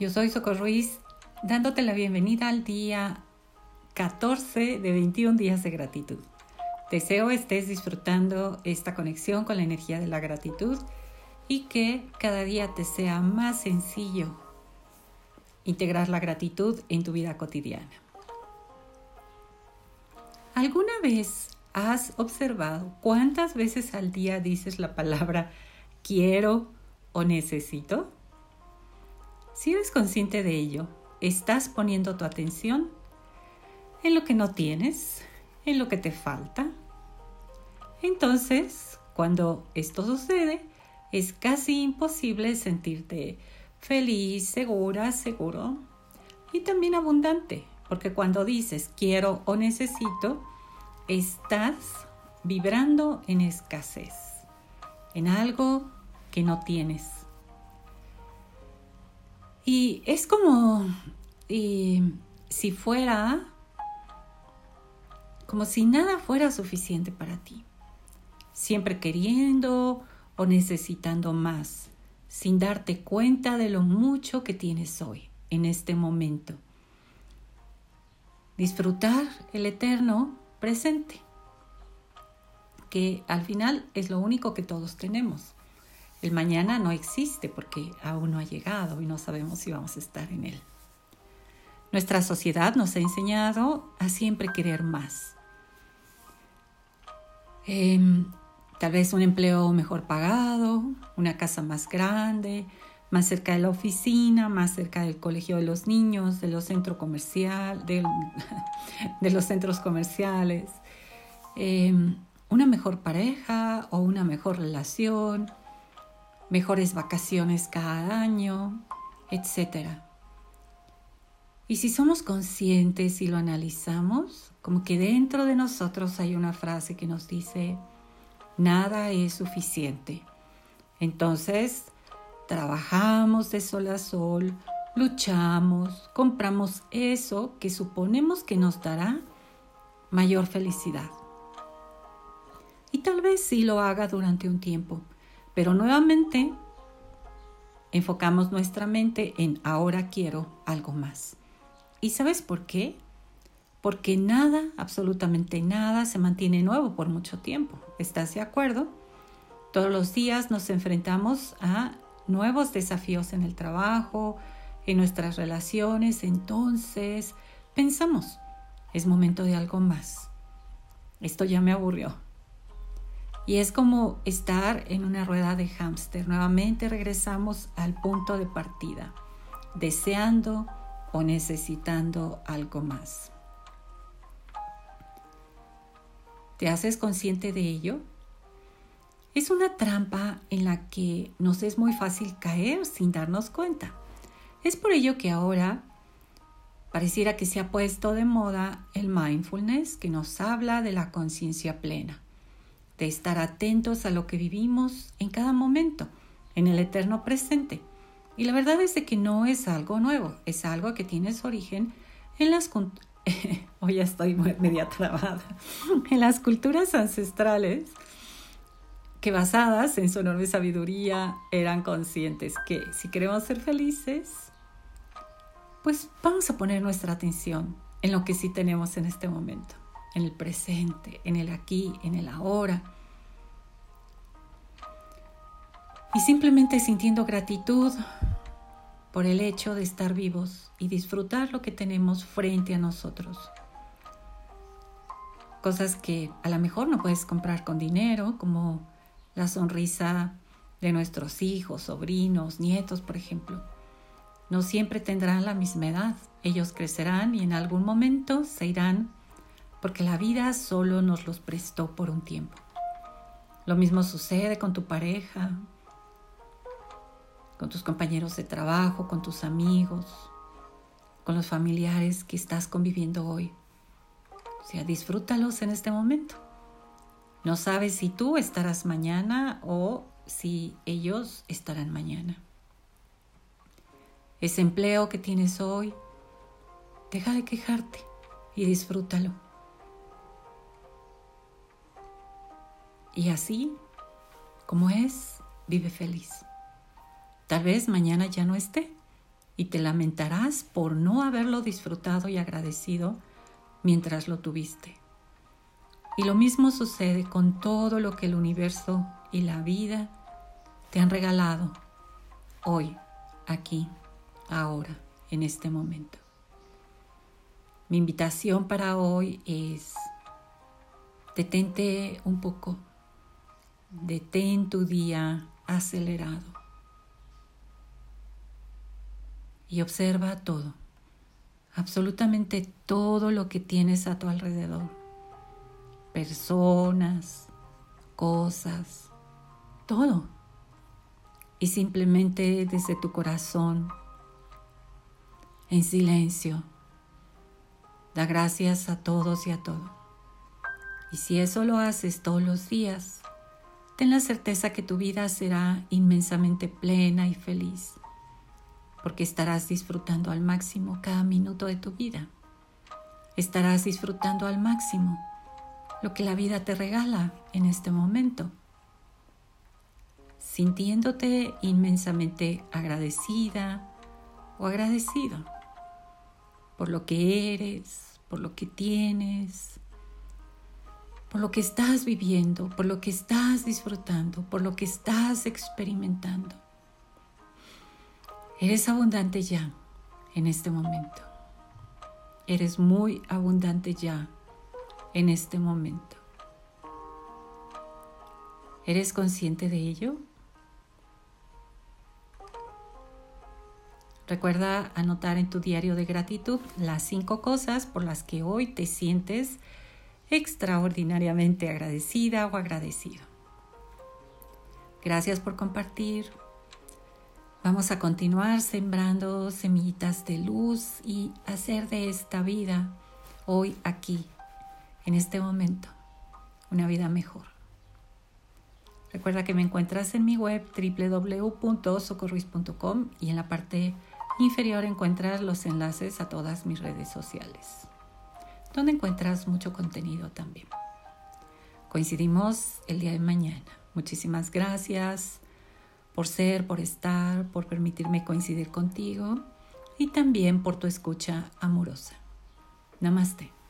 Yo soy Socorro Ruiz, dándote la bienvenida al día 14 de 21 días de gratitud. Deseo estés disfrutando esta conexión con la energía de la gratitud y que cada día te sea más sencillo integrar la gratitud en tu vida cotidiana. ¿Alguna vez has observado cuántas veces al día dices la palabra quiero o necesito? Si eres consciente de ello, estás poniendo tu atención en lo que no tienes, en lo que te falta. Entonces, cuando esto sucede, es casi imposible sentirte feliz, segura, seguro y también abundante, porque cuando dices quiero o necesito, estás vibrando en escasez, en algo que no tienes. Y es como si fuera, como si nada fuera suficiente para ti, siempre queriendo o necesitando más, sin darte cuenta de lo mucho que tienes hoy, en este momento. Disfrutar el eterno presente, que al final es lo único que todos tenemos. El mañana no existe porque aún no ha llegado y no sabemos si vamos a estar en él. Nuestra sociedad nos ha enseñado a siempre querer más. Em, tal vez un empleo mejor pagado, una casa más grande, más cerca de la oficina, más cerca del colegio de los niños, de los centros comerciales, de, los centros comerciales, em, una mejor pareja o una mejor relación, mejores vacaciones cada año, etc. Y si somos conscientes y lo analizamos, como que dentro de nosotros hay una frase que nos dice, nada es suficiente. Entonces, trabajamos de sol a sol, luchamos, compramos eso que suponemos que nos dará mayor felicidad. Y tal vez sí lo haga durante un tiempo, pero nuevamente enfocamos nuestra mente en ahora quiero algo más. ¿Y sabes por qué? Porque nada, absolutamente nada, se mantiene nuevo por mucho tiempo. ¿Estás de acuerdo? Todos los días nos enfrentamos a nuevos desafíos en el trabajo, en nuestras relaciones, entonces pensamos, es momento de algo más. Esto ya me aburrió. Y es como estar en una rueda de hámster. Nuevamente regresamos al punto de partida, deseando o necesitando algo más. ¿Te haces consciente de ello? Es una trampa en la que nos es muy fácil caer sin darnos cuenta. Es por ello que ahora pareciera que se ha puesto de moda el mindfulness que nos habla de la conciencia plena de estar atentos a lo que vivimos en cada momento, en el eterno presente. Y la verdad es de que no es algo nuevo, es algo que tiene su origen en las hoy ya estoy media trabada, en las culturas ancestrales que basadas en su enorme sabiduría eran conscientes que si queremos ser felices, pues vamos a poner nuestra atención en lo que sí tenemos en este momento en el presente, en el aquí, en el ahora. Y simplemente sintiendo gratitud por el hecho de estar vivos y disfrutar lo que tenemos frente a nosotros. Cosas que a lo mejor no puedes comprar con dinero, como la sonrisa de nuestros hijos, sobrinos, nietos, por ejemplo. No siempre tendrán la misma edad. Ellos crecerán y en algún momento se irán porque la vida solo nos los prestó por un tiempo. Lo mismo sucede con tu pareja, con tus compañeros de trabajo, con tus amigos, con los familiares que estás conviviendo hoy. O sea, disfrútalos en este momento. No sabes si tú estarás mañana o si ellos estarán mañana. Ese empleo que tienes hoy, deja de quejarte y disfrútalo. Y así, como es, vive feliz. Tal vez mañana ya no esté, y te lamentarás por no haberlo disfrutado y agradecido mientras lo tuviste. Y lo mismo sucede con todo lo que el universo y la vida te han regalado hoy, aquí, ahora, en este momento. Mi invitación para hoy es, detente un poco, detén tu día acelerado y observa todo, absolutamente todo lo que tienes a tu alrededor, personas, cosas, todo. Y simplemente desde tu corazón, en silencio, da gracias a todos y a todo. Y si eso lo haces todos los días, ten la certeza que tu vida será inmensamente plena y feliz porque estarás disfrutando al máximo cada minuto de tu vida. Estarás disfrutando al máximo lo que la vida te regala en este momento, sintiéndote inmensamente agradecida o agradecido por lo que eres, por lo que tienes, por lo que estás viviendo, por lo que estás disfrutando, por lo que estás experimentando. Eres abundante ya en este momento. Eres muy abundante ya en este momento. ¿Eres consciente de ello? Recuerda anotar en tu diario de gratitud las cinco cosas por las que hoy te sientes extraordinariamente agradecida o agradecido. Gracias por compartir, Vamos a continuar sembrando semillitas de luz y hacer de esta vida, hoy aquí, en este momento, una vida mejor. Recuerda que me encuentras en mi web www.socorruiz.com y en la parte inferior encuentras los enlaces a todas mis redes sociales, donde encuentras mucho contenido también. Coincidimos el día de mañana. Muchísimas gracias por ser, por estar, por permitirme coincidir contigo y también por tu escucha amorosa. Namaste.